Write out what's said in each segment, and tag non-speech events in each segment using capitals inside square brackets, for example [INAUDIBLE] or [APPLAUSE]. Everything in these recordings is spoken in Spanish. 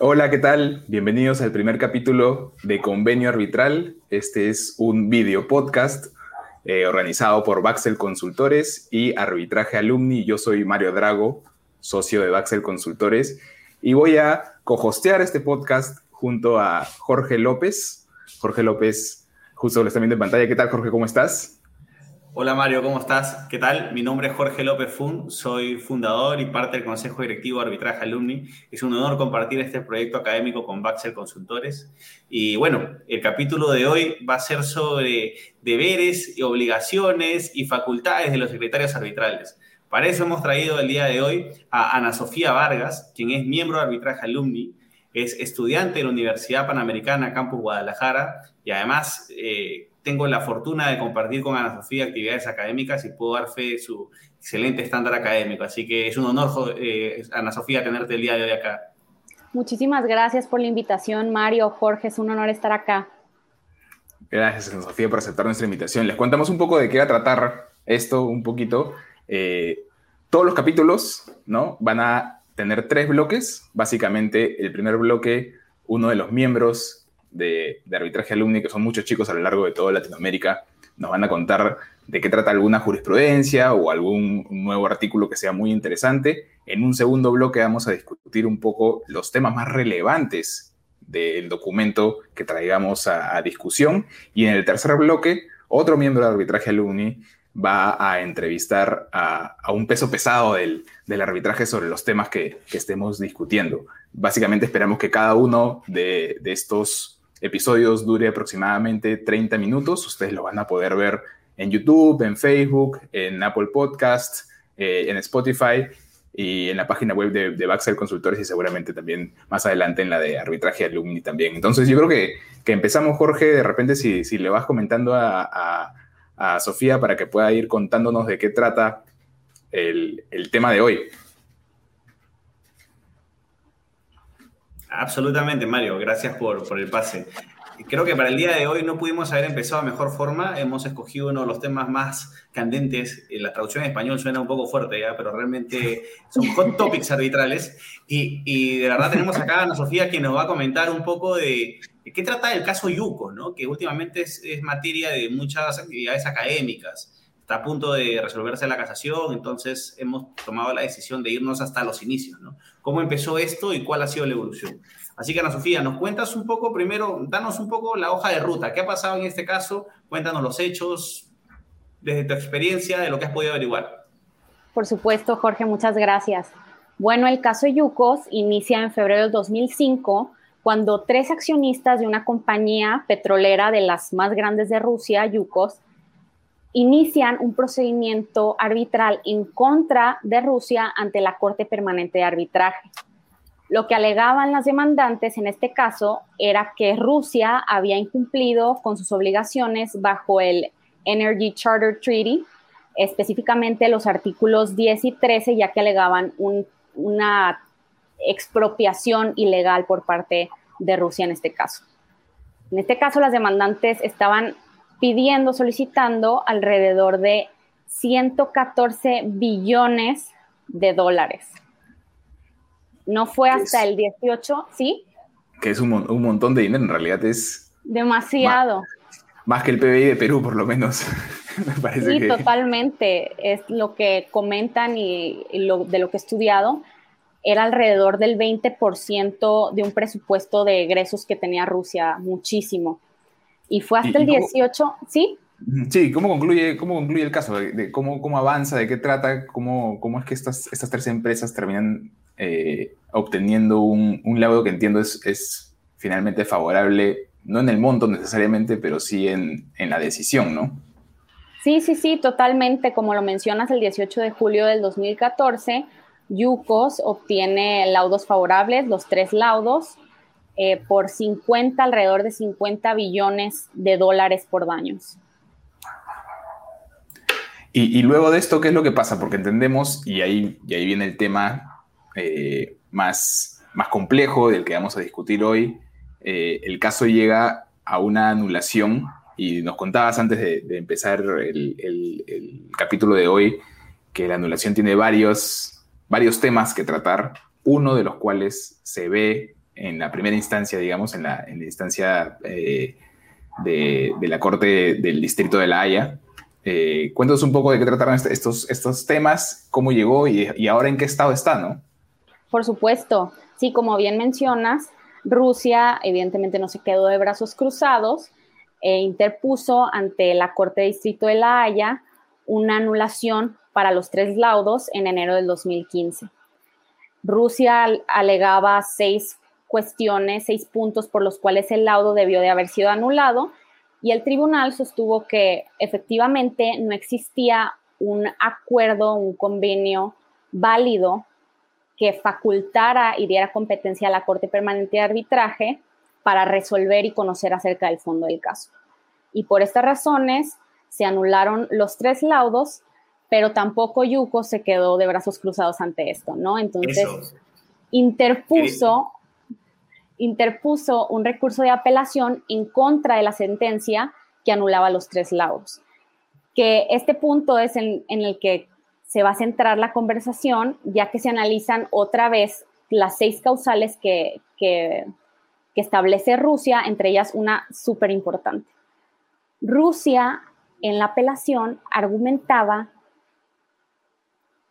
Hola, ¿qué tal? Bienvenidos al primer capítulo de Convenio Arbitral. Este es un video podcast eh, organizado por Baxel Consultores y Arbitraje Alumni. Yo soy Mario Drago, socio de Baxel Consultores, y voy a cohostear este podcast junto a Jorge López. Jorge López, justo lo están viendo en pantalla. ¿Qué tal, Jorge? ¿Cómo estás? Hola Mario, ¿cómo estás? ¿Qué tal? Mi nombre es Jorge López Fun, soy fundador y parte del Consejo Directivo de Arbitraje Alumni. Es un honor compartir este proyecto académico con Baxel Consultores. Y bueno, el capítulo de hoy va a ser sobre deberes y obligaciones y facultades de los secretarios arbitrales. Para eso hemos traído el día de hoy a Ana Sofía Vargas, quien es miembro de Arbitraje Alumni, es estudiante de la Universidad Panamericana Campus Guadalajara y además eh, tengo la fortuna de compartir con Ana Sofía actividades académicas y puedo dar fe de su excelente estándar académico. Así que es un honor, eh, Ana Sofía, tenerte el día de hoy acá. Muchísimas gracias por la invitación, Mario, Jorge, es un honor estar acá. Gracias, Ana Sofía, por aceptar nuestra invitación. Les contamos un poco de qué va a tratar esto, un poquito. Eh, todos los capítulos, ¿no? Van a tener tres bloques. Básicamente, el primer bloque, uno de los miembros de, arbitraje alumni, que son muchos chicos a lo largo de toda Latinoamérica, nos van a contar de qué trata alguna jurisprudencia o algún nuevo artículo que sea muy interesante. En un segundo bloque vamos a discutir un poco los temas más relevantes del documento que traigamos a, discusión. Y en el tercer bloque, otro miembro de arbitraje alumni va a entrevistar a, un peso pesado del, arbitraje sobre los temas que, estemos discutiendo. Básicamente esperamos que cada uno de, de estos episodios dure aproximadamente 30 minutos. Ustedes lo van a poder ver en YouTube, en Facebook, en Apple Podcast, eh, en Spotify y en la página web de, de Baxel Consultores y seguramente también más adelante en la de arbitraje alumni también. Entonces yo creo que, que empezamos, Jorge, de repente si, si le vas comentando a, a, Sofía para que pueda ir contándonos de qué trata el, el tema de hoy. Absolutamente, Mario. Gracias por, por, el pase. Creo que para el día de hoy no pudimos haber empezado de mejor forma. Hemos escogido uno de los temas más candentes. La traducción en español suena un poco fuerte, ¿ya? pero realmente [LAUGHS] son hot topics arbitrales. Y, y, de verdad tenemos acá a Ana Sofía quien nos va a comentar un poco de, de qué trata el caso Yuko, ¿no? que últimamente es, es materia de muchas actividades académicas está a punto de resolverse la casación, entonces hemos tomado la decisión de irnos hasta los inicios, ¿no? ¿Cómo empezó esto y cuál ha sido la evolución? Así que Ana Sofía, nos cuentas un poco, primero, danos un poco la hoja de ruta, ¿qué ha pasado en este caso? Cuéntanos los hechos, desde tu experiencia, de lo que has podido averiguar. Por supuesto, Jorge, muchas gracias. Bueno, el caso Yukos inicia en febrero de 2005, cuando tres accionistas de una compañía petrolera de las más grandes de Rusia, Yukos, inician un procedimiento arbitral en contra de Rusia ante la Corte Permanente de Arbitraje. Lo que alegaban las demandantes en este caso era que Rusia había incumplido con sus obligaciones bajo el Energy Charter Treaty, específicamente los artículos 10 y 13, ya que alegaban una expropiación ilegal por parte de Rusia en este caso. En este caso, las demandantes estaban pidiendo, solicitando alrededor de 114 billones de dólares. No fue hasta el 18, ¿sí? Que es un, montón de dinero, en realidad es... Demasiado. Más, que el PBI de Perú, por lo menos. [LAUGHS] sí, totalmente. Es lo que comentan y, lo, de lo que he estudiado. Era alrededor del 20% de un presupuesto de egresos que tenía Rusia, muchísimo. Y fue hasta el 18, ¿sí? Sí, ¿cómo concluye, cómo concluye el caso? De, cómo, ¿Cómo avanza? ¿De qué trata? ¿Cómo, cómo es que estas, estas tres empresas terminan eh, obteniendo un, un, laudo que entiendo es, es, finalmente favorable, no en el monto necesariamente, pero sí en, en la decisión, ¿no? Sí, sí, sí, totalmente. Como lo mencionas, el 18 de julio del 2014, Yukos obtiene laudos favorables, los tres laudos, eh, por 50, alrededor de 50 billones de dólares por daños. Y, luego de esto, ¿qué es lo que pasa? Porque entendemos, y ahí, y ahí viene el tema eh, más, más complejo del que vamos a discutir hoy, eh, el caso llega a una anulación, y nos contabas antes de, empezar el, el, capítulo de hoy, que la anulación tiene varios, varios temas que tratar, uno de los cuales se ve en la primera instancia, digamos, en la, en la instancia eh, de, de, la Corte del Distrito de La Haya. Eh, cuéntanos un poco de qué trataron estos, estos temas, cómo llegó y, y ahora en qué estado está, ¿no? Por supuesto. Sí, como bien mencionas, Rusia evidentemente no se quedó de brazos cruzados e interpuso ante la Corte Distrito de La Haya una anulación para los tres laudos en enero del 2015. Rusia alegaba seis cuestiones, seis puntos por los cuales el laudo debió de haber sido anulado y el tribunal sostuvo que efectivamente no existía un acuerdo, un convenio válido que facultara y diera competencia a la Corte Permanente de Arbitraje para resolver y conocer acerca del fondo del caso. Y por estas razones se anularon los tres laudos, pero tampoco Yuko se quedó de brazos cruzados ante esto, ¿no? Entonces interpuso interpuso un recurso de apelación en contra de la sentencia que anulaba los tres laudos. Que este punto es en, el que se va a centrar la conversación, ya que se analizan otra vez las seis causales que, que, establece Rusia, entre ellas una súper importante. Rusia en la apelación argumentaba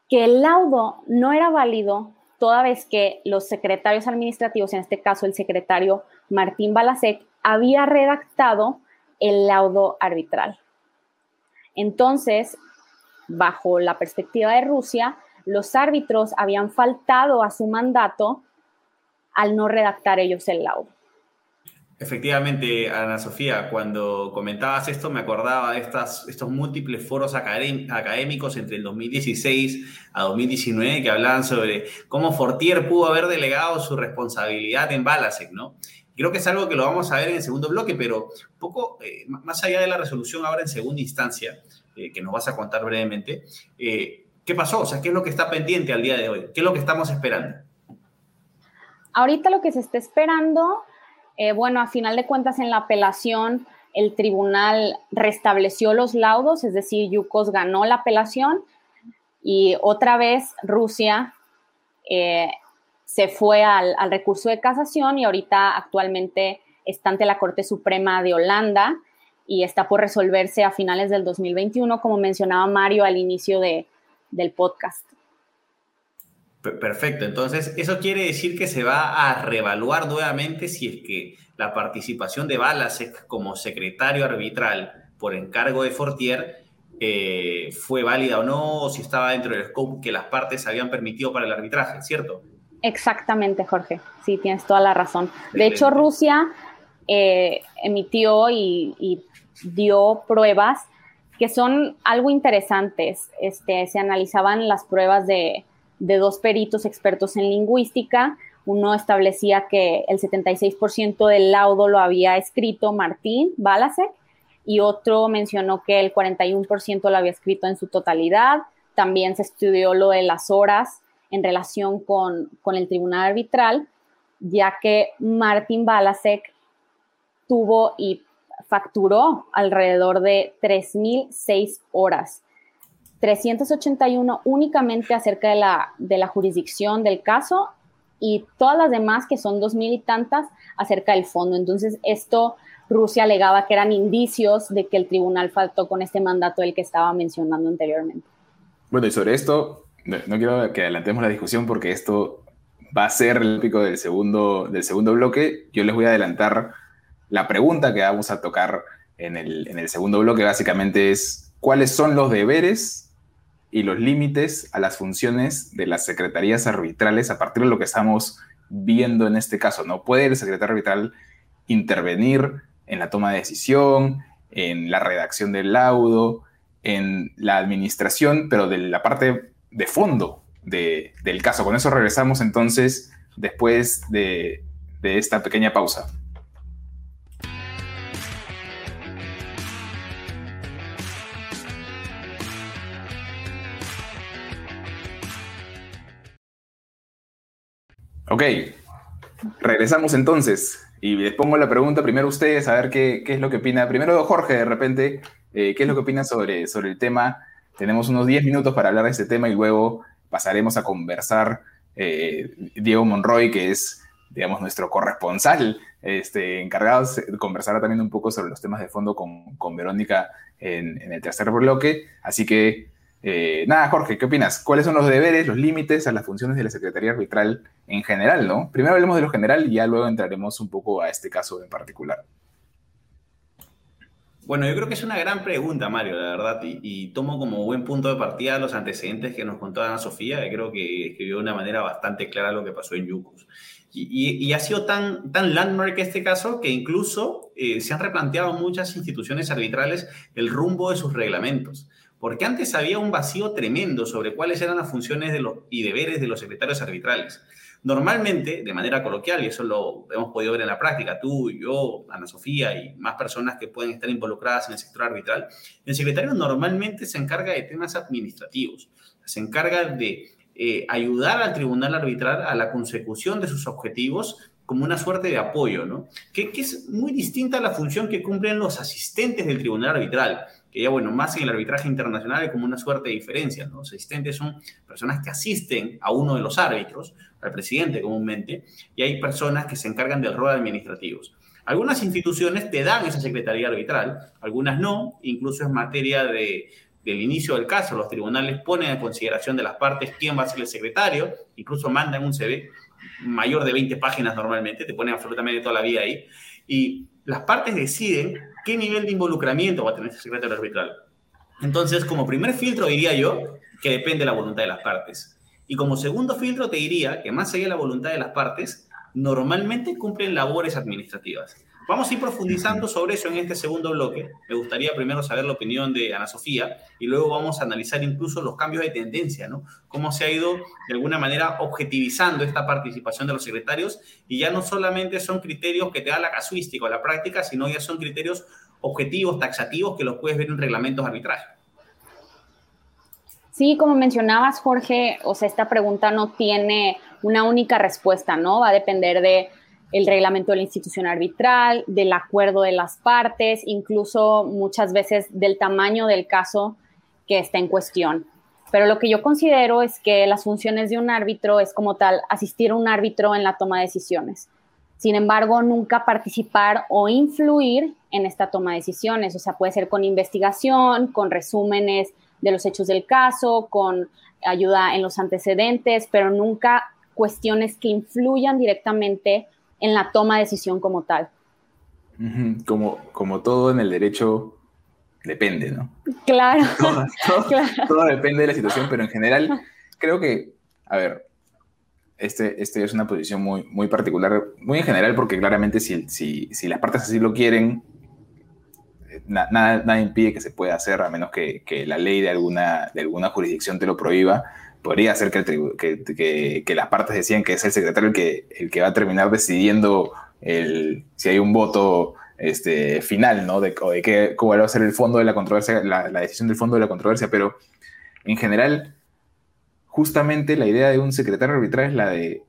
que el laudo no era válido toda vez que los secretarios administrativos, en este caso el secretario Martín Balasek, había redactado el laudo arbitral. Entonces, bajo la perspectiva de Rusia, los árbitros habían faltado a su mandato al no redactar ellos el laudo. Efectivamente, Ana Sofía, cuando comentabas esto me acordaba de estas, estos múltiples foros académicos entre el 2016 a 2019 que hablaban sobre cómo Fortier pudo haber delegado su responsabilidad en Balasek, ¿no? Creo que es algo que lo vamos a ver en el segundo bloque, pero un poco eh, más allá de la resolución ahora en segunda instancia, eh, que nos vas a contar brevemente. Eh, ¿Qué pasó? O sea, ¿qué es lo que está pendiente al día de hoy? ¿Qué es lo que estamos esperando? Ahorita lo que se está esperando, eh, bueno, a final de cuentas en la apelación el tribunal restableció los laudos, es decir, Yukos ganó la apelación y otra vez Rusia se fue al, al, recurso de casación y ahorita actualmente está ante la Corte Suprema de Holanda y está por resolverse a finales del 2021, como mencionaba Mario al inicio de, del podcast. Perfecto, entonces eso quiere decir que se va a reevaluar nuevamente si es que la participación de Balasek como secretario arbitral por encargo de Fortier eh, fue válida o no, o si estaba dentro del scope que las partes habían permitido para el arbitraje, ¿cierto? Exactamente, Jorge. Sí, tienes toda la razón. De hecho, Rusia eh, emitió y, dio pruebas que son algo interesantes. Este, se analizaban las pruebas de, dos peritos expertos en lingüística. Uno establecía que el 76% del laudo lo había escrito Martín Balasek y otro mencionó que el 41% lo había escrito en su totalidad. También se estudió lo de las horas en relación con, con el tribunal arbitral, ya que Martín Balasek tuvo y facturó alrededor de 3.006 horas. 381 únicamente acerca de la, de la jurisdicción del caso y todas las demás, que son 2.000 y tantas, acerca del fondo. Entonces, esto Rusia alegaba que eran indicios de que el tribunal faltó con este mandato del que estaba mencionando anteriormente. Bueno, y sobre esto, no, quiero que adelantemos la discusión porque esto va a ser el tópico del segundo, del segundo bloque. Yo les voy a adelantar la pregunta que vamos a tocar en el, segundo bloque básicamente es cuáles son los deberes y los límites a las funciones de las secretarías arbitrales a partir de lo que estamos viendo en este caso. ¿No puede el secretario arbitral intervenir en la toma de decisión, en la redacción del laudo, en la administración, pero de la parte de fondo del caso? Con eso regresamos entonces después de esta pequeña pausa. Ok, regresamos entonces y les pongo la pregunta primero a ustedes, a ver qué, es lo que opina. Primero Jorge, de repente, eh, ¿qué es lo que opina sobre, sobre el tema? Tenemos unos 10 minutos para hablar de este tema y luego pasaremos a conversar eh, Diego Monroy, que es digamos, nuestro corresponsal este, encargado, conversará también un poco sobre los temas de fondo con, con Verónica en, el tercer bloque. Así que, eh, nada, Jorge, ¿qué opinas? ¿Cuáles son los deberes, los límites a las funciones de la Secretaría Arbitral en general, no? Primero hablemos de lo general y ya luego entraremos un poco a este caso en particular. Bueno, yo creo que es una gran pregunta, Mario, la verdad, y, tomo como buen punto de partida los antecedentes que nos contó Ana Sofía, que creo que escribió de una manera bastante clara lo que pasó en Yucos. Y, ha sido tan, tan landmark este caso que incluso eh, se han replanteado muchas instituciones arbitrales el rumbo de sus reglamentos. Porque antes había un vacío tremendo sobre cuáles eran las funciones y deberes de los secretarios arbitrales. Normalmente, de manera coloquial, y eso lo hemos podido ver en la práctica, tú, yo, Ana Sofía y más personas que pueden estar involucradas en el sector arbitral, el secretario normalmente se encarga de temas administrativos, se encarga de eh, ayudar al tribunal arbitral a la consecución de sus objetivos como una suerte de apoyo, ¿no? Que, que, es muy distinta a la función que cumplen los asistentes del tribunal arbitral, que ya, bueno, más en el arbitraje internacional hay como una suerte de diferencia, ¿no? Los asistentes son personas que asisten a uno de los árbitros, al presidente comúnmente, y hay personas que se encargan del rol administrativos. Algunas instituciones te dan esa secretaría arbitral, algunas no, incluso es materia de, del inicio del caso, los tribunales ponen a consideración de las partes quién va a ser el secretario, incluso mandan un CV mayor de 20 páginas normalmente, te ponen absolutamente toda la vida ahí, y las partes deciden qué nivel de involucramiento va a tener ese secretario arbitral. Entonces, como primer filtro diría yo que depende de la voluntad de las partes. Y como segundo filtro te diría que más allá de la voluntad de las partes, normalmente cumplen labores administrativas. Vamos a ir profundizando sobre eso en este segundo bloque. Me gustaría primero saber la opinión de Ana Sofía y luego vamos a analizar incluso los cambios de tendencia, ¿no? Cómo se ha ido de alguna manera objetivizando esta participación de los secretarios y ya no solamente son criterios que te da la casuística o la práctica, sino ya son criterios objetivos, taxativos que los puedes ver en reglamentos de arbitraje. Sí, como mencionabas, Jorge, o sea, esta pregunta no tiene una única respuesta, ¿no? Va a depender de el reglamento de la institución arbitral, del acuerdo de las partes, incluso muchas veces del tamaño del caso que está en cuestión. Pero lo que yo considero es que las funciones de un árbitro es como tal asistir a un árbitro en la toma de decisiones. Sin embargo, nunca participar o influir en esta toma de decisiones. O sea, puede ser con investigación, con resúmenes de los hechos del caso, con ayuda en los antecedentes, pero nunca cuestiones que influyan directamente en la toma de decisión como tal. Como, como todo en el derecho depende, ¿no? Claro. [LAUGHS] [LAUGHS] Todo, depende de la situación, pero en general creo que, a ver, este, este es una posición muy, muy particular, muy en general, porque claramente si, si, si las partes así lo quieren, nada, nada, impide que se pueda hacer, a menos que, que, la ley de alguna, de alguna jurisdicción te lo prohíba. Podría ser que, que, que, las partes decían que es el secretario el que, el que va a terminar decidiendo el, si hay un voto este, final, ¿no? De, o de qué, cómo va a ser el fondo de la controversia, la, la decisión del fondo de la controversia, pero en general, justamente la idea de un secretario arbitral es la de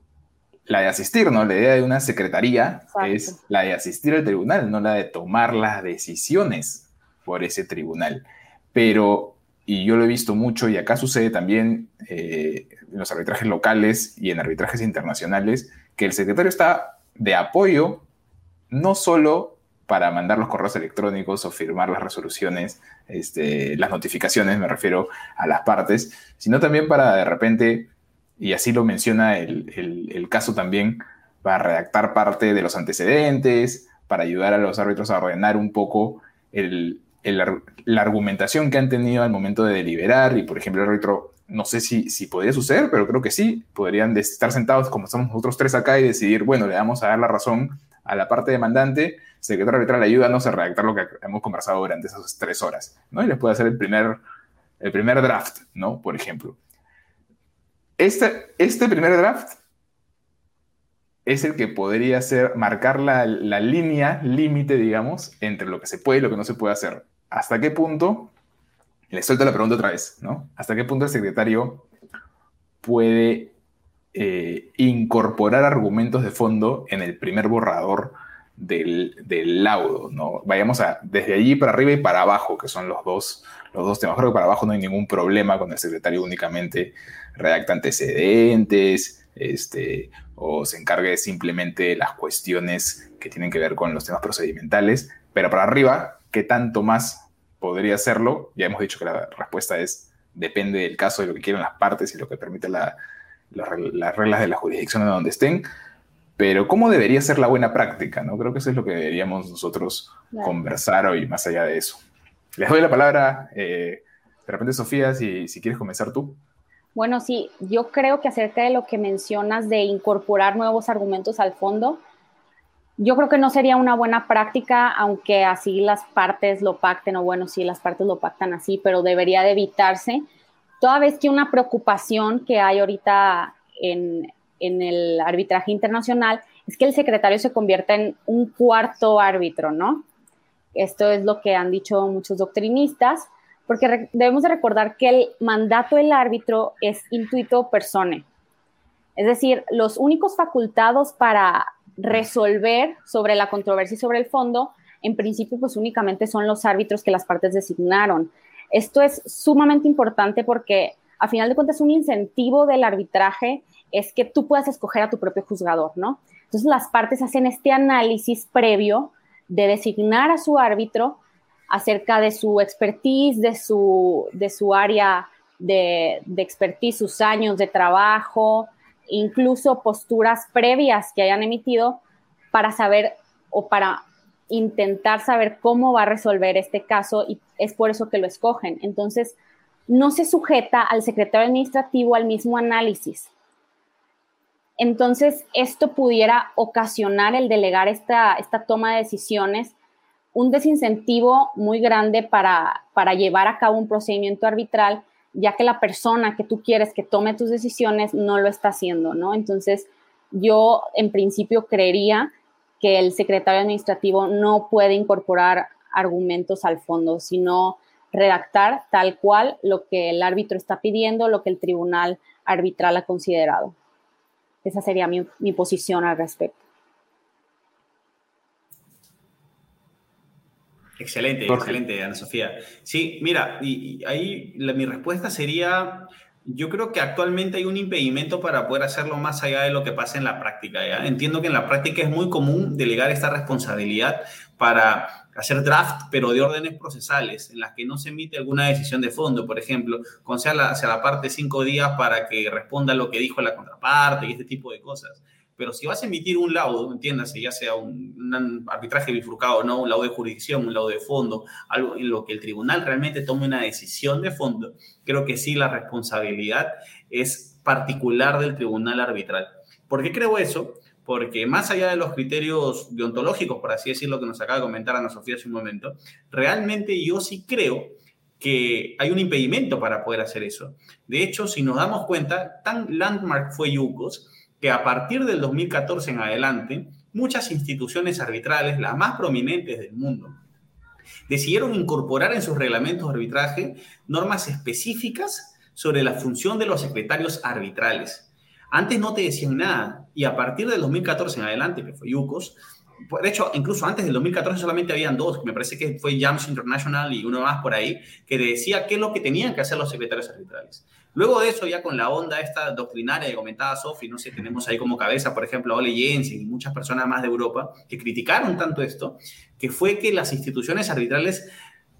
la de asistir, ¿no? La idea de una secretaría es la de asistir al tribunal, no la de tomar las decisiones por ese tribunal. Pero, y yo lo he visto mucho, y acá sucede también eh, en los arbitrajes locales y en arbitrajes internacionales, que el secretario está de apoyo no solo para mandar los correos electrónicos o firmar las resoluciones, este, las notificaciones, me refiero a las partes, sino también para de repente y así lo menciona el, caso también, para redactar parte de los antecedentes, para ayudar a los árbitros a ordenar un poco la argumentación que han tenido al momento de deliberar. Y, por ejemplo, el árbitro, no sé si, si podría suceder, pero creo que sí, podrían estar sentados como estamos nosotros tres acá y decidir, bueno, le vamos a dar la razón a la parte demandante, secretario arbitral, ayúdanos a redactar lo que hemos conversado durante esas tres horas, ¿no? Y les puede hacer el primer, el primer draft, ¿no? Por ejemplo. Este, este primer draft es el que podría ser, marcar la, línea, límite, digamos, entre lo que se puede y lo que no se puede hacer. ¿Hasta qué punto? Le suelto la pregunta otra vez, ¿no? ¿Hasta qué punto el secretario puede eh, incorporar argumentos de fondo en el primer borrador del, laudo, ¿no? Vayamos a desde allí para arriba y para abajo, que son los dos, los dos temas. Creo que para abajo no hay ningún problema con el secretario únicamente redacta antecedentes, este, o se encargue simplemente de las cuestiones que tienen que ver con los temas procedimentales, pero para arriba, ¿qué tanto más podría hacerlo? Ya hemos dicho que la respuesta es depende del caso, de lo que quieran las partes y lo que permite las reglas de la jurisdicción en donde estén, pero ¿cómo debería ser la buena práctica? ¿no? Creo que eso es lo que deberíamos nosotros conversar hoy, más allá de eso. Les doy la palabra, eh, de repente Sofía, si, si quieres comenzar tú. Bueno, sí, yo creo que acerca de lo que mencionas de incorporar nuevos argumentos al fondo, yo creo que no sería una buena práctica, aunque así las partes lo pacten, o bueno, sí, las partes lo pactan así, pero debería de evitarse, toda vez que una preocupación que hay ahorita en, en el arbitraje internacional es que el secretario se convierta en un cuarto árbitro, ¿no? Esto es lo que han dicho muchos doctrinistas porque debemos de recordar que el mandato del árbitro es intuito persone. Es decir, los únicos facultados para resolver sobre la controversia y sobre el fondo, en principio, pues únicamente son los árbitros que las partes designaron. Esto es sumamente importante porque, a final de cuentas, un incentivo del arbitraje es que tú puedas escoger a tu propio juzgador, ¿no? Entonces, las partes hacen este análisis previo de designar a su árbitro acerca de su expertise, de su, de su área de, de expertise, sus años de trabajo, incluso posturas previas que hayan emitido para saber o para intentar saber cómo va a resolver este caso y es por eso que lo escogen. Entonces, no se sujeta al secretario administrativo al mismo análisis. Entonces, esto pudiera ocasionar el delegar esta, esta toma de decisiones un desincentivo muy grande para, para llevar a cabo un procedimiento arbitral, ya que la persona que tú quieres que tome tus decisiones no lo está haciendo, ¿no? Entonces, yo en principio creería que el secretario administrativo no puede incorporar argumentos al fondo, sino redactar tal cual lo que el árbitro está pidiendo, lo que el tribunal arbitral ha considerado. Esa sería mi, mi posición al respecto. Excelente, excelente, Ana Sofía. Sí, mira, y, ahí mi respuesta sería, yo creo que actualmente hay un impedimento para poder hacerlo más allá de lo que pasa en la práctica. ¿ya? Entiendo que en la práctica es muy común delegar esta responsabilidad para hacer draft, pero de órdenes procesales, en las que no se emite alguna decisión de fondo, por ejemplo, con la, hacia la parte cinco días para que responda lo que dijo la contraparte y este tipo de cosas. Pero si vas a emitir un laudo, entiéndase, ya sea un, arbitraje bifurcado, ¿no? un laudo de jurisdicción, un laudo de fondo, algo en lo que el tribunal realmente tome una decisión de fondo, creo que sí la responsabilidad es particular del tribunal arbitral. ¿Por qué creo eso? Porque más allá de los criterios deontológicos, por así decirlo, que nos acaba de comentar Ana Sofía hace un momento, realmente yo sí creo que hay un impedimento para poder hacer eso. De hecho, si nos damos cuenta, tan landmark fue Yucos que a partir del 2014 en adelante, muchas instituciones arbitrales, las más prominentes del mundo, decidieron incorporar en sus reglamentos de arbitraje normas específicas sobre la función de los secretarios arbitrales. Antes no te decían nada y a partir del 2014 en adelante, que fue UCOS, de hecho, incluso antes del 2014 solamente habían dos, me parece que fue Jams International y uno más por ahí, que decía qué es lo que tenían que hacer los secretarios arbitrales. Luego de eso, ya con la onda esta doctrinaria que comentaba Sofi, no sé, tenemos ahí como cabeza, por ejemplo, a Ole Jensen y muchas personas más de Europa que criticaron tanto esto, que fue que las instituciones arbitrales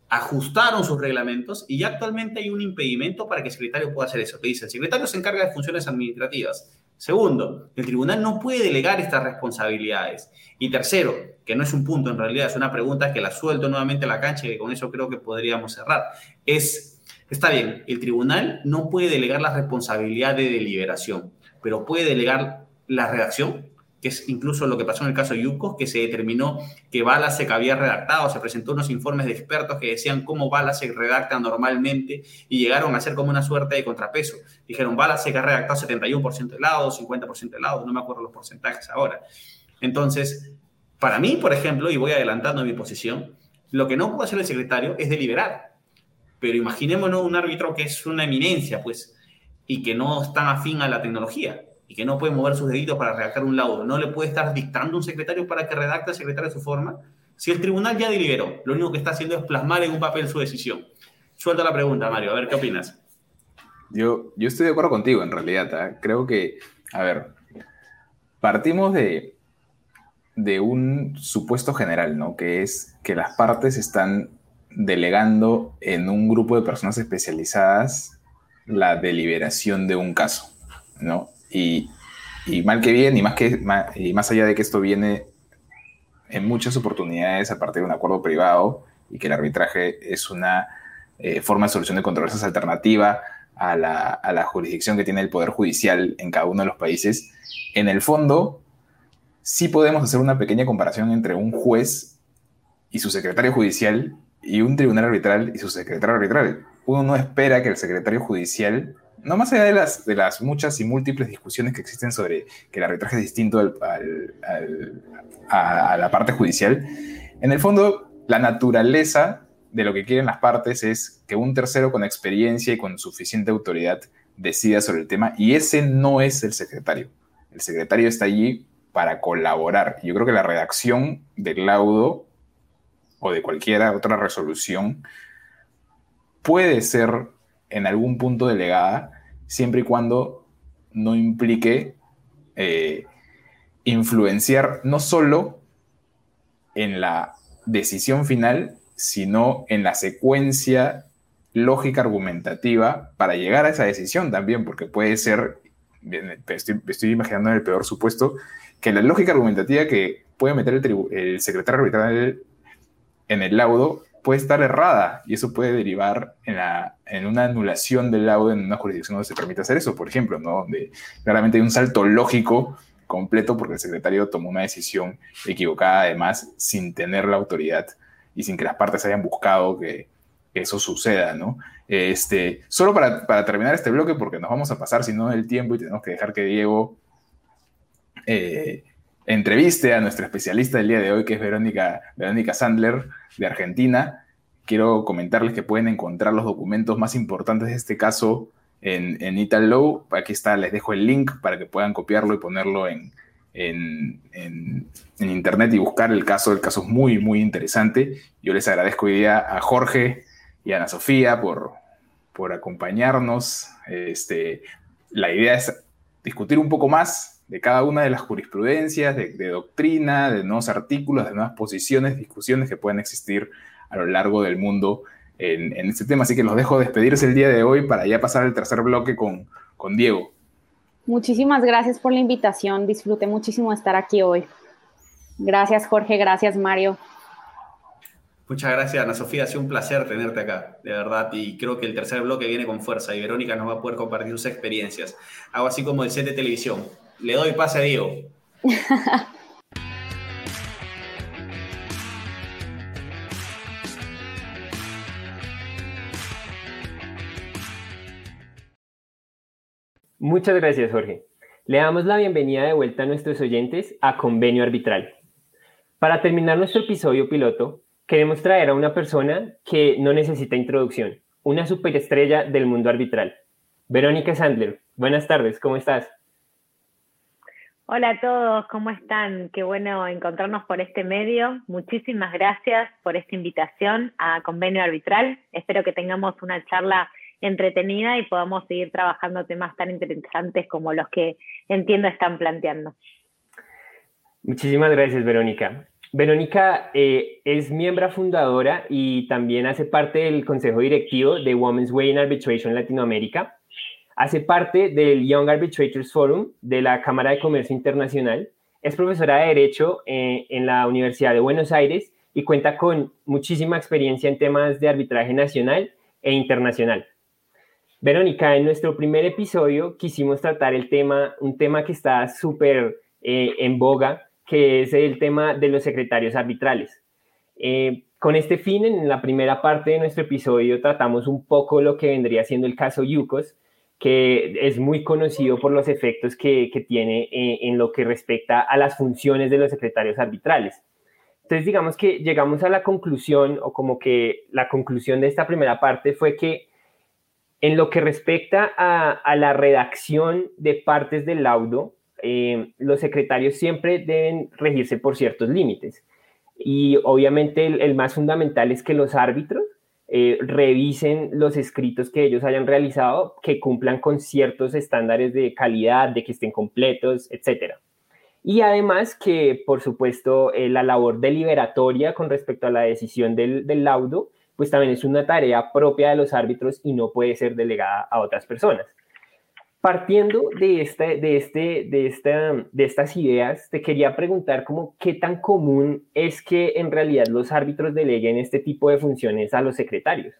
ajustaron sus reglamentos y ya actualmente hay un impedimento para que el secretario pueda hacer eso. Que dice, el secretario se encarga de funciones administrativas. Segundo, el tribunal no puede delegar estas responsabilidades. Y tercero, que no es un punto en realidad, es una pregunta que la suelto nuevamente a la cancha y con eso creo que podríamos cerrar, es Está bien, el tribunal no puede delegar la responsabilidad de deliberación, pero puede delegar la redacción, que es incluso lo que pasó en el caso Yucos, que se determinó que Balasek había redactado, se presentó unos informes de expertos que decían cómo Balasek redacta normalmente y llegaron a ser como una suerte de contrapeso. Dijeron, Balasek ha redactado 71% de lado, 50% de lado, no me acuerdo los porcentajes ahora. Entonces, para mí, por ejemplo, y voy adelantando mi posición, lo que no puede hacer el secretario es deliberar pero imaginémonos un árbitro que es una eminencia, pues, y que no está afín a la tecnología y que no puede mover sus deditos para redactar un laudo. No le puede estar dictando un secretario para que redacte el secretario de su forma. Si el tribunal ya deliberó, lo único que está haciendo es plasmar en un papel su decisión. Suelta la pregunta, Mario, a ver qué opinas. Yo, yo estoy de acuerdo contigo, en realidad. ¿eh? Creo que A ver, partimos de, de un supuesto general, ¿no? Que es que las partes están delegando en un grupo de personas especializadas la deliberación de un caso, ¿no? Y, mal que bien, y más, que, y más allá de que esto viene en muchas oportunidades a partir de un acuerdo privado y que el arbitraje es una eh, forma de solución de controversias alternativa a la, a la jurisdicción que tiene el Poder Judicial en cada uno de los países, en el fondo sí podemos hacer una pequeña comparación entre un juez y su secretario judicial y un tribunal arbitral y su secretario arbitral. Uno no espera que el secretario judicial, no más allá de las, de las muchas y múltiples discusiones que existen sobre que el arbitraje es distinto al, a, la parte judicial, en el fondo la naturaleza de lo que quieren las partes es que un tercero con experiencia y con suficiente autoridad decida sobre el tema y ese no es el secretario. El secretario está allí para colaborar. Yo creo que la redacción del laudo o de cualquier otra resolución puede ser en algún punto delegada siempre y cuando no implique eh, influenciar no solo en la decisión final, sino en la secuencia lógica argumentativa para llegar a esa decisión también, porque puede ser, estoy, imaginando en el peor supuesto, que la lógica argumentativa que puede meter el, el secretario arbitral en el laudo puede estar errada y eso puede derivar en, la, en una anulación del laudo en una jurisdicción donde se permite hacer eso, por ejemplo, ¿no? donde claramente hay un salto lógico completo porque el secretario tomó una decisión equivocada además sin tener la autoridad y sin que las partes hayan buscado que, eso suceda, ¿no? Este, solo para, para, terminar este bloque, porque nos vamos a pasar, si no, el tiempo y tenemos que dejar que Diego eh, entreviste a nuestra especialista del día de hoy, que es Verónica, Verónica Sandler, de Argentina. Quiero comentarles que pueden encontrar los documentos más importantes de este caso en, en Italo. Aquí está, les dejo el link para que puedan copiarlo y ponerlo en, en, internet y buscar el caso. El caso es muy, muy interesante. Yo les agradezco hoy día a Jorge y a Ana Sofía por, por acompañarnos. Este, la idea es discutir un poco más de cada una de las jurisprudencias, de, doctrina, de nuevos artículos, de nuevas posiciones, discusiones que pueden existir a lo largo del mundo en, este tema. Así que los dejo despedirse el día de hoy para ya pasar al tercer bloque con, con Diego. Muchísimas gracias por la invitación. Disfruté muchísimo estar aquí hoy. Gracias, Jorge. Gracias, Mario. Muchas gracias, Ana Sofía. Ha sido un placer tenerte acá, de verdad. Y creo que el tercer bloque viene con fuerza y Verónica nos va a poder compartir sus experiencias. Algo así como el set de televisión. Le doy pase a Diego. [LAUGHS] Muchas gracias, Jorge. Le damos la bienvenida de vuelta a nuestros oyentes a Convenio Arbitral. Para terminar nuestro episodio piloto, queremos traer a una persona que no necesita introducción, una superestrella del mundo arbitral. Verónica Sandler, buenas tardes, ¿cómo estás? Hola a todos, ¿cómo están? Qué bueno encontrarnos por este medio. Muchísimas gracias por esta invitación a Convenio Arbitral. Espero que tengamos una charla entretenida y podamos seguir trabajando temas tan interesantes como los que entiendo están planteando. Muchísimas gracias, Verónica. Verónica eh, es miembro fundadora y también hace parte del consejo directivo de Women's Way in Arbitration Latinoamérica Hace parte del Young Arbitrators Forum de la Cámara de Comercio Internacional. Es profesora de Derecho eh, en la Universidad de Buenos Aires y cuenta con muchísima experiencia en temas de arbitraje nacional e internacional. Verónica, en nuestro primer episodio quisimos tratar el tema, un tema que está súper eh, en boga, que es el tema de los secretarios arbitrales. Eh, con este fin, en la primera parte de nuestro episodio tratamos un poco lo que vendría siendo el caso Yukos, que es muy conocido por los efectos que, tiene eh, en lo que respecta a las funciones de los secretarios arbitrales. Entonces, digamos que llegamos a la conclusión, o como que la conclusión de esta primera parte fue que en lo que respecta a, la redacción de partes del laudo, eh, los secretarios siempre deben regirse por ciertos límites. Y obviamente el más fundamental es que los árbitros eh, revisen los escritos que ellos hayan realizado, que cumplan con ciertos estándares de calidad, de que estén completos, etc. Y además que, por supuesto, eh, la labor deliberatoria con respecto a la decisión del, del laudo, pues también es una tarea propia de los árbitros y no puede ser delegada a otras personas. Partiendo de, de, este, de, esta, de estas ideas, te quería preguntar como qué tan común es que en realidad los árbitros deleguen este tipo de funciones a los secretarios.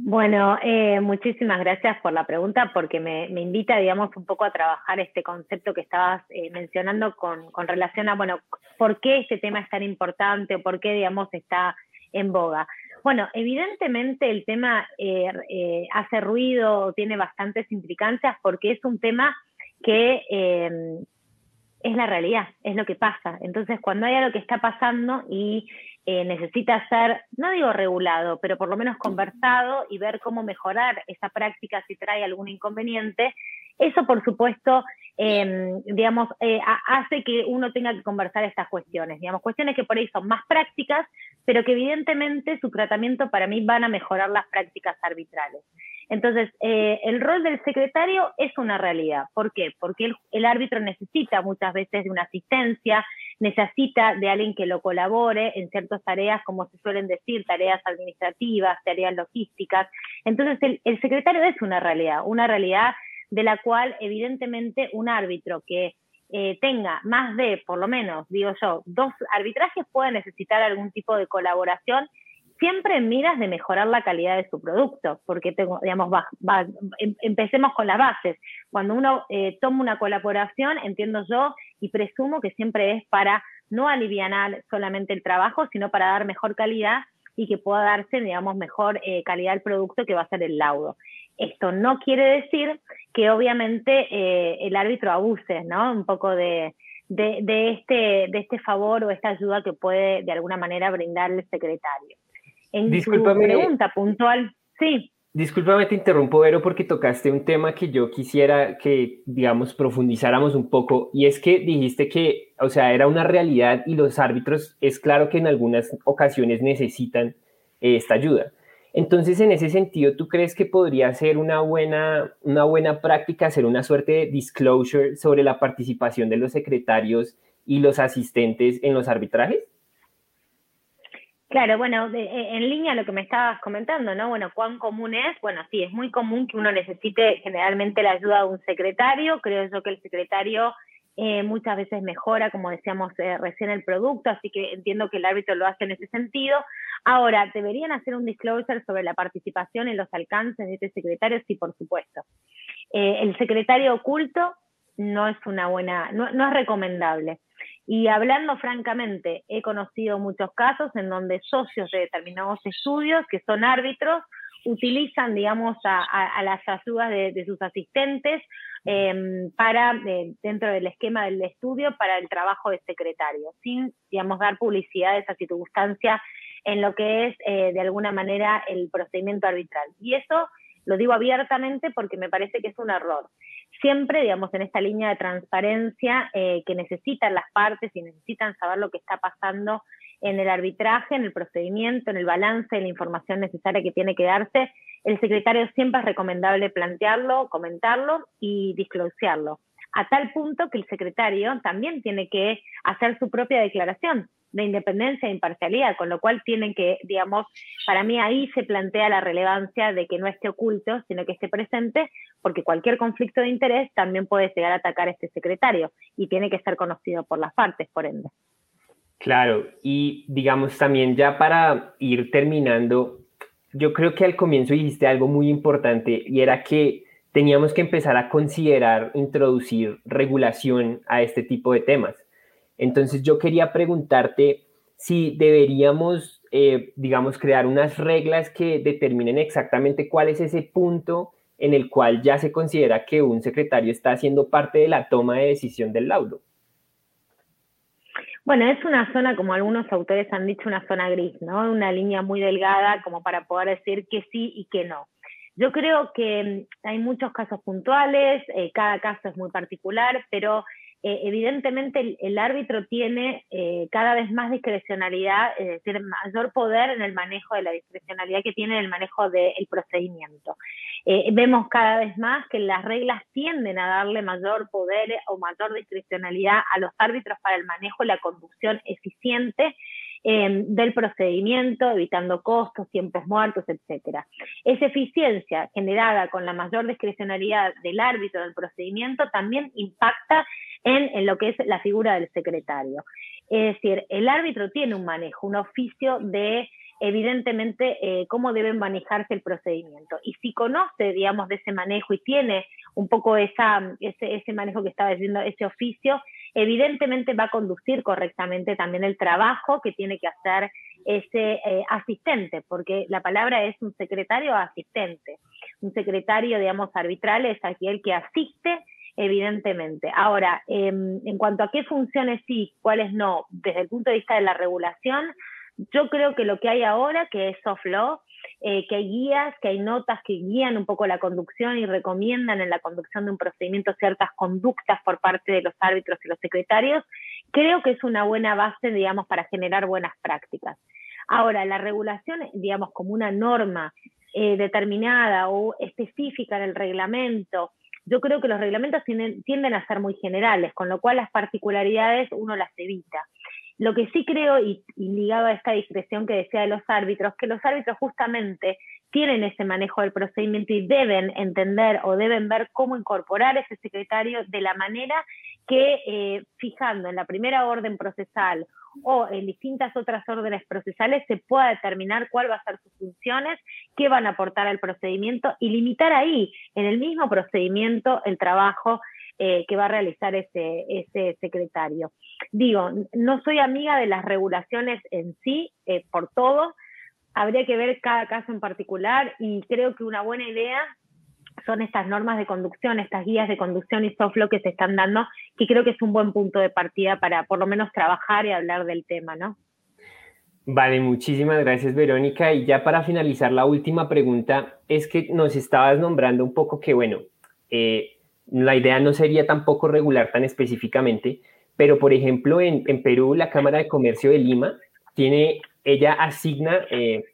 Bueno, eh, muchísimas gracias por la pregunta porque me, invita, digamos, un poco a trabajar este concepto que estabas eh, mencionando con, con, relación a, bueno, por qué este tema es tan importante o por qué, digamos, está en boga. Bueno, evidentemente el tema eh, eh, hace ruido, o tiene bastantes implicancias porque es un tema que eh, es la realidad, es lo que pasa. Entonces, cuando hay algo que está pasando y necesita ser, no digo regulado, pero por lo menos conversado y ver cómo mejorar esa práctica si trae algún inconveniente, eso, por supuesto, em, digamos, eh, hace que uno tenga que conversar estas cuestiones, digamos, cuestiones que por ahí son más prácticas, pero que evidentemente su tratamiento para mí van a mejorar las prácticas arbitrales. Entonces, eh, el rol del secretario es una realidad. ¿Por qué? Porque el, árbitro necesita muchas veces de una asistencia, necesita de alguien que lo colabore en ciertas tareas, como se suelen decir, tareas administrativas, tareas logísticas. Entonces, el, el secretario es una realidad, una realidad de la cual evidentemente un árbitro que eh, tenga más de, por lo menos, digo yo, dos arbitrajes puede necesitar algún tipo de colaboración, siempre en miras de mejorar la calidad de su producto, porque tengo, digamos, em, empecemos con las bases. Cuando uno eh, toma una colaboración, entiendo yo y presumo que siempre es para no aliviar solamente el trabajo, sino para dar mejor calidad y que pueda darse, digamos, mejor eh, calidad del producto que va a ser el laudo. Esto no quiere decir que obviamente eh, el árbitro abuse, ¿no? Un poco de, este, de este favor o esta ayuda que puede de alguna manera brindarle el secretario. En Discúlpame, pregunta puntual, sí. Discúlpame, te interrumpo, Vero, porque tocaste un tema que yo quisiera que, digamos, profundizáramos un poco, y es que dijiste que, o sea, era una realidad y los árbitros, es claro que en algunas ocasiones necesitan esta ayuda. Entonces, en ese sentido, ¿tú crees que podría ser una buena, una buena práctica hacer una suerte de disclosure sobre la participación de los secretarios y los asistentes en los arbitrajes? Claro, bueno, e, en línea lo que me estabas comentando, ¿no? Bueno, ¿cuán común es? Bueno, sí, es muy común que uno necesite generalmente la ayuda de un secretario. Creo yo que el secretario eh, muchas veces mejora, como decíamos eh, recién, el producto, así que entiendo que el árbitro lo hace en ese sentido. Ahora, ¿deberían hacer un disclosure sobre la participación en los alcances de este secretario? Sí, por supuesto. Eh, el secretario oculto no es una buena, no, es recomendable. Y hablando francamente, he conocido muchos casos en donde socios de determinados estudios, que son árbitros, utilizan, digamos, a, las ayudas de sus asistentes Em, para, dentro del esquema del estudio, para el trabajo de secretario, sin, digamos, dar publicidad de esa circunstancia en lo que es, eh, de alguna manera, el procedimiento arbitral. Y eso lo digo abiertamente porque me parece que es un error. Siempre, digamos, en esta línea de transparencia eh, que necesitan las partes y necesitan saber lo que está pasando en el arbitraje, en el procedimiento, en el balance, en la información necesaria que tiene que darse, el secretario siempre es recomendable plantearlo, comentarlo y disclosarlo, a tal punto que el secretario también tiene que hacer su propia declaración de independencia e imparcialidad, con lo cual tienen que, digamos, para mí ahí se plantea la relevancia de que no esté oculto, sino que esté presente, porque cualquier conflicto de interés también puede llegar a atacar a este secretario y tiene que ser conocido por las partes, por ende. Claro, y digamos también ya para ir terminando, yo creo que al comienzo dijiste algo muy importante y era que teníamos que empezar a considerar introducir regulación a este tipo de temas. Entonces yo quería preguntarte si deberíamos, eh, digamos, crear unas reglas que determinen exactamente cuál es ese punto en el cual ya se considera que un secretario está haciendo parte de la toma de decisión del laudo. Bueno, es una zona, como algunos autores han dicho, una zona gris, ¿no? Una línea muy delgada como para poder decir que sí y que no. Yo creo que mm, hay muchos casos puntuales, eh, cada caso es muy particular, pero eh, evidentemente el, árbitro tiene eh, cada vez más discrecionalidad, es decir, mayor poder en el manejo de la discrecionalidad que tiene en el manejo del procedimiento. Eh, vemos cada vez más que las reglas tienden a darle mayor poder o mayor discrecionalidad a los árbitros para el manejo y la conducción eficiente Em, del procedimiento, evitando costos, tiempos muertos, etc. Esa eficiencia generada con la mayor discrecionalidad del árbitro del procedimiento también impacta en, lo que es la figura del secretario. Es decir, el árbitro tiene un manejo, un oficio de evidentemente eh, cómo debe manejarse el procedimiento. Y si conoce, digamos, de ese manejo y tiene un poco esa, ese, ese manejo que estaba diciendo, ese oficio, evidentemente va a conducir correctamente también el trabajo que tiene que hacer ese eh, asistente, porque la palabra es un secretario asistente. Un secretario, digamos, arbitral es aquel que asiste, evidentemente. Ahora, em, en cuanto a qué funciones sí, cuáles no, desde el punto de vista de la regulación, yo creo que lo que hay ahora, que es soft law, eh, que hay guías, que hay notas que guían un poco la conducción y recomiendan en la conducción de un procedimiento ciertas conductas por parte de los árbitros y los secretarios, creo que es una buena base, digamos, para generar buenas prácticas. Ahora, la regulación, digamos, como una norma eh, determinada o específica en el reglamento, yo creo que los reglamentos tienden a ser muy generales, con lo cual las particularidades uno las evita. Lo que sí creo, y, ligado a esta discreción que decía de los árbitros, que los árbitros justamente tienen ese manejo del procedimiento y deben entender o deben ver cómo incorporar ese secretario de la manera que eh, fijando en la primera orden procesal o en distintas otras órdenes procesales se pueda determinar cuál va a ser sus funciones, qué van a aportar al procedimiento y limitar ahí, en el mismo procedimiento, el trabajo eh, que va a realizar ese, ese secretario. Digo, no soy amiga de las regulaciones en sí, eh, por todo, habría que ver cada caso en particular y creo que una buena idea son estas normas de conducción, estas guías de conducción y soft law que se están dando, que creo que es un buen punto de partida para por lo menos trabajar y hablar del tema, ¿no? Vale, muchísimas gracias Verónica. Y ya para finalizar, la última pregunta es que nos estabas nombrando un poco que, bueno, eh, la idea no sería tampoco regular tan específicamente, pero por ejemplo en, Perú la Cámara de Comercio de Lima tiene, ella asigna eh,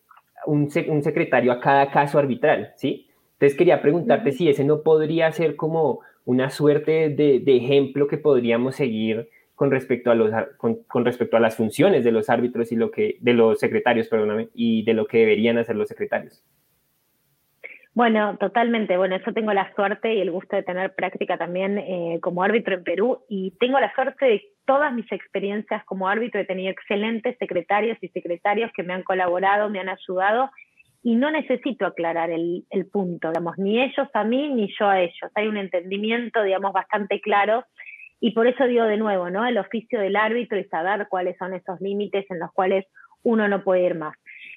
un, secretario a cada caso arbitral, ¿sí? Entonces quería preguntarte si ese no podría ser como una suerte de, ejemplo que podríamos seguir con respecto a los con, respecto a las funciones de los árbitros y lo que de los secretarios, perdóname, y de lo que deberían hacer los secretarios. Bueno, totalmente. Bueno, yo tengo la suerte y el gusto de tener práctica también eh, como árbitro en Perú y tengo la suerte de todas mis experiencias como árbitro. He tenido excelentes secretarios y secretarios que me han colaborado, me han ayudado y no necesito aclarar el, el punto, digamos, ni ellos a mí ni yo a ellos. Hay un entendimiento, digamos, bastante claro y por eso digo de nuevo, ¿no? El oficio del árbitro y saber cuáles son esos límites en los cuales uno no puede ir más.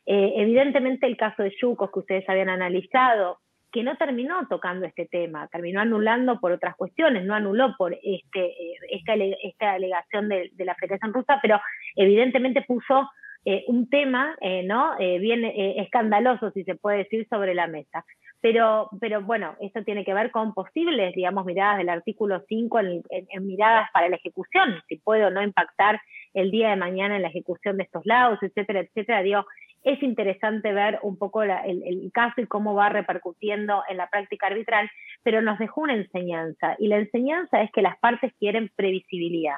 Eh, evidentemente el caso de Yucos que ustedes habían analizado, que no terminó tocando este tema, terminó anulando por otras cuestiones, no anuló por este, eh, esta, esta, alegación de, la Federación Rusa, pero evidentemente puso eh, un tema ¿no? bien escandaloso, si se puede decir, sobre la mesa. Pero, pero bueno, esto tiene que ver con posibles, digamos, miradas del artículo 5 en, miradas para la ejecución, si puede o no impactar el día de mañana en la ejecución de estos lados, etcétera, etcétera. Digo, es interesante ver un poco el, caso y cómo va repercutiendo en la práctica arbitral, pero nos dejó una enseñanza. Y la enseñanza es que las partes quieren previsibilidad.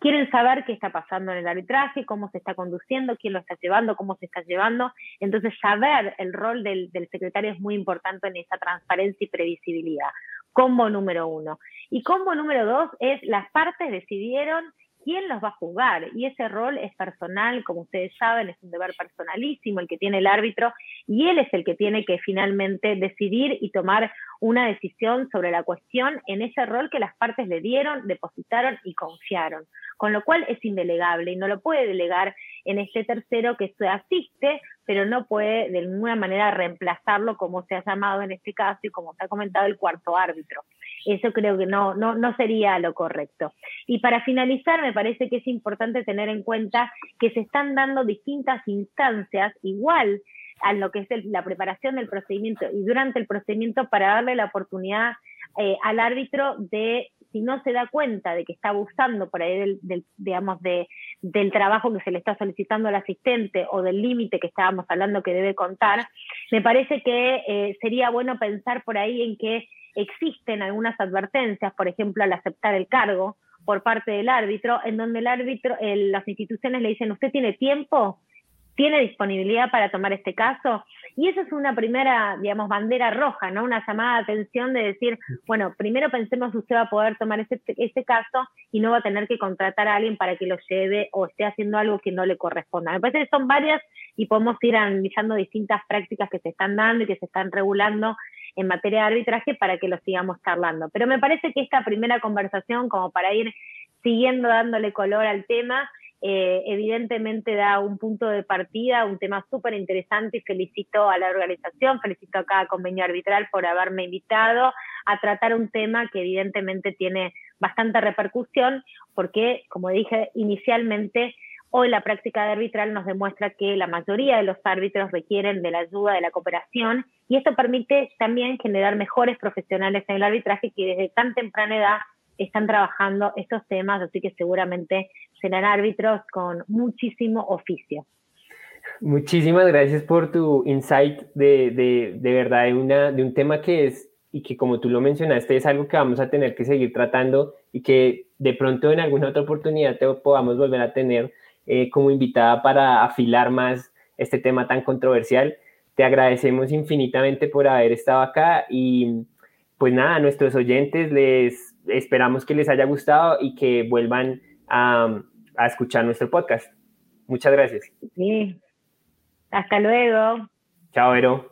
Quieren saber qué está pasando en el arbitraje, cómo se está conduciendo, quién lo está llevando, cómo se está llevando. Entonces, saber el rol del, del secretario es muy importante en esa transparencia y previsibilidad. Combo número uno. Y combo número dos es las partes decidieron quién los va a jugar. Y ese rol es personal, como ustedes saben, es un deber personalísimo el que tiene el árbitro y él es el que tiene que finalmente decidir y tomar una decisión sobre la cuestión en ese rol que las partes le dieron, depositaron y confiaron. Con lo cual es indelegable y no lo puede delegar en este tercero que se asiste, pero no puede de ninguna manera reemplazarlo como se ha llamado en este caso y como se ha comentado el cuarto árbitro. Eso creo que no, no, no sería lo correcto. Y para finalizar, me parece que es importante tener en cuenta que se están dando distintas instancias igual a lo que es la preparación del procedimiento y durante el procedimiento para darle la oportunidad eh, al árbitro de si no se da cuenta de que está abusando por ahí del, digamos, de, del trabajo que se le está solicitando al asistente o del límite que estábamos hablando que debe contar, me parece que eh, sería bueno pensar por ahí en que existen algunas advertencias, por ejemplo, al aceptar el cargo por parte del árbitro, en donde el árbitro, las instituciones le dicen, ¿usted tiene tiempo? Tiene disponibilidad para tomar este caso. Y esa es una primera, digamos, bandera roja, ¿no? Una llamada de atención de decir, bueno, primero pensemos que usted va a poder tomar ese, ese caso y no va a tener que contratar a alguien para que lo lleve o esté haciendo algo que no le corresponda. Me parece que son varias y podemos ir analizando distintas prácticas que se están dando y que se están regulando en materia de arbitraje para que lo sigamos charlando. Pero me parece que esta primera conversación, como para ir siguiendo dándole color al tema, eh, evidentemente da un punto de partida, un tema súper interesante y felicito a la organización, felicito a cada convenio arbitral por haberme invitado a tratar un tema que evidentemente tiene bastante repercusión porque, como dije inicialmente, hoy la práctica de arbitral nos demuestra que la mayoría de los árbitros requieren de la ayuda, de la cooperación y esto permite también generar mejores profesionales en el arbitraje que desde tan temprana edad están trabajando estos temas, así que seguramente serán árbitros con muchísimo oficio. Muchísimas gracias por tu insight de, de, de verdad de, una, de un tema que es y que como tú lo mencionaste es algo que vamos a tener que seguir tratando y que de pronto en alguna otra oportunidad te podamos volver a tener eh, como invitada para afilar más este tema tan controversial. Te agradecemos infinitamente por haber estado acá y pues nada, a nuestros oyentes les esperamos que les haya gustado y que vuelvan a, escuchar nuestro podcast. Muchas gracias. Sí. Hasta luego. Chao, Vero.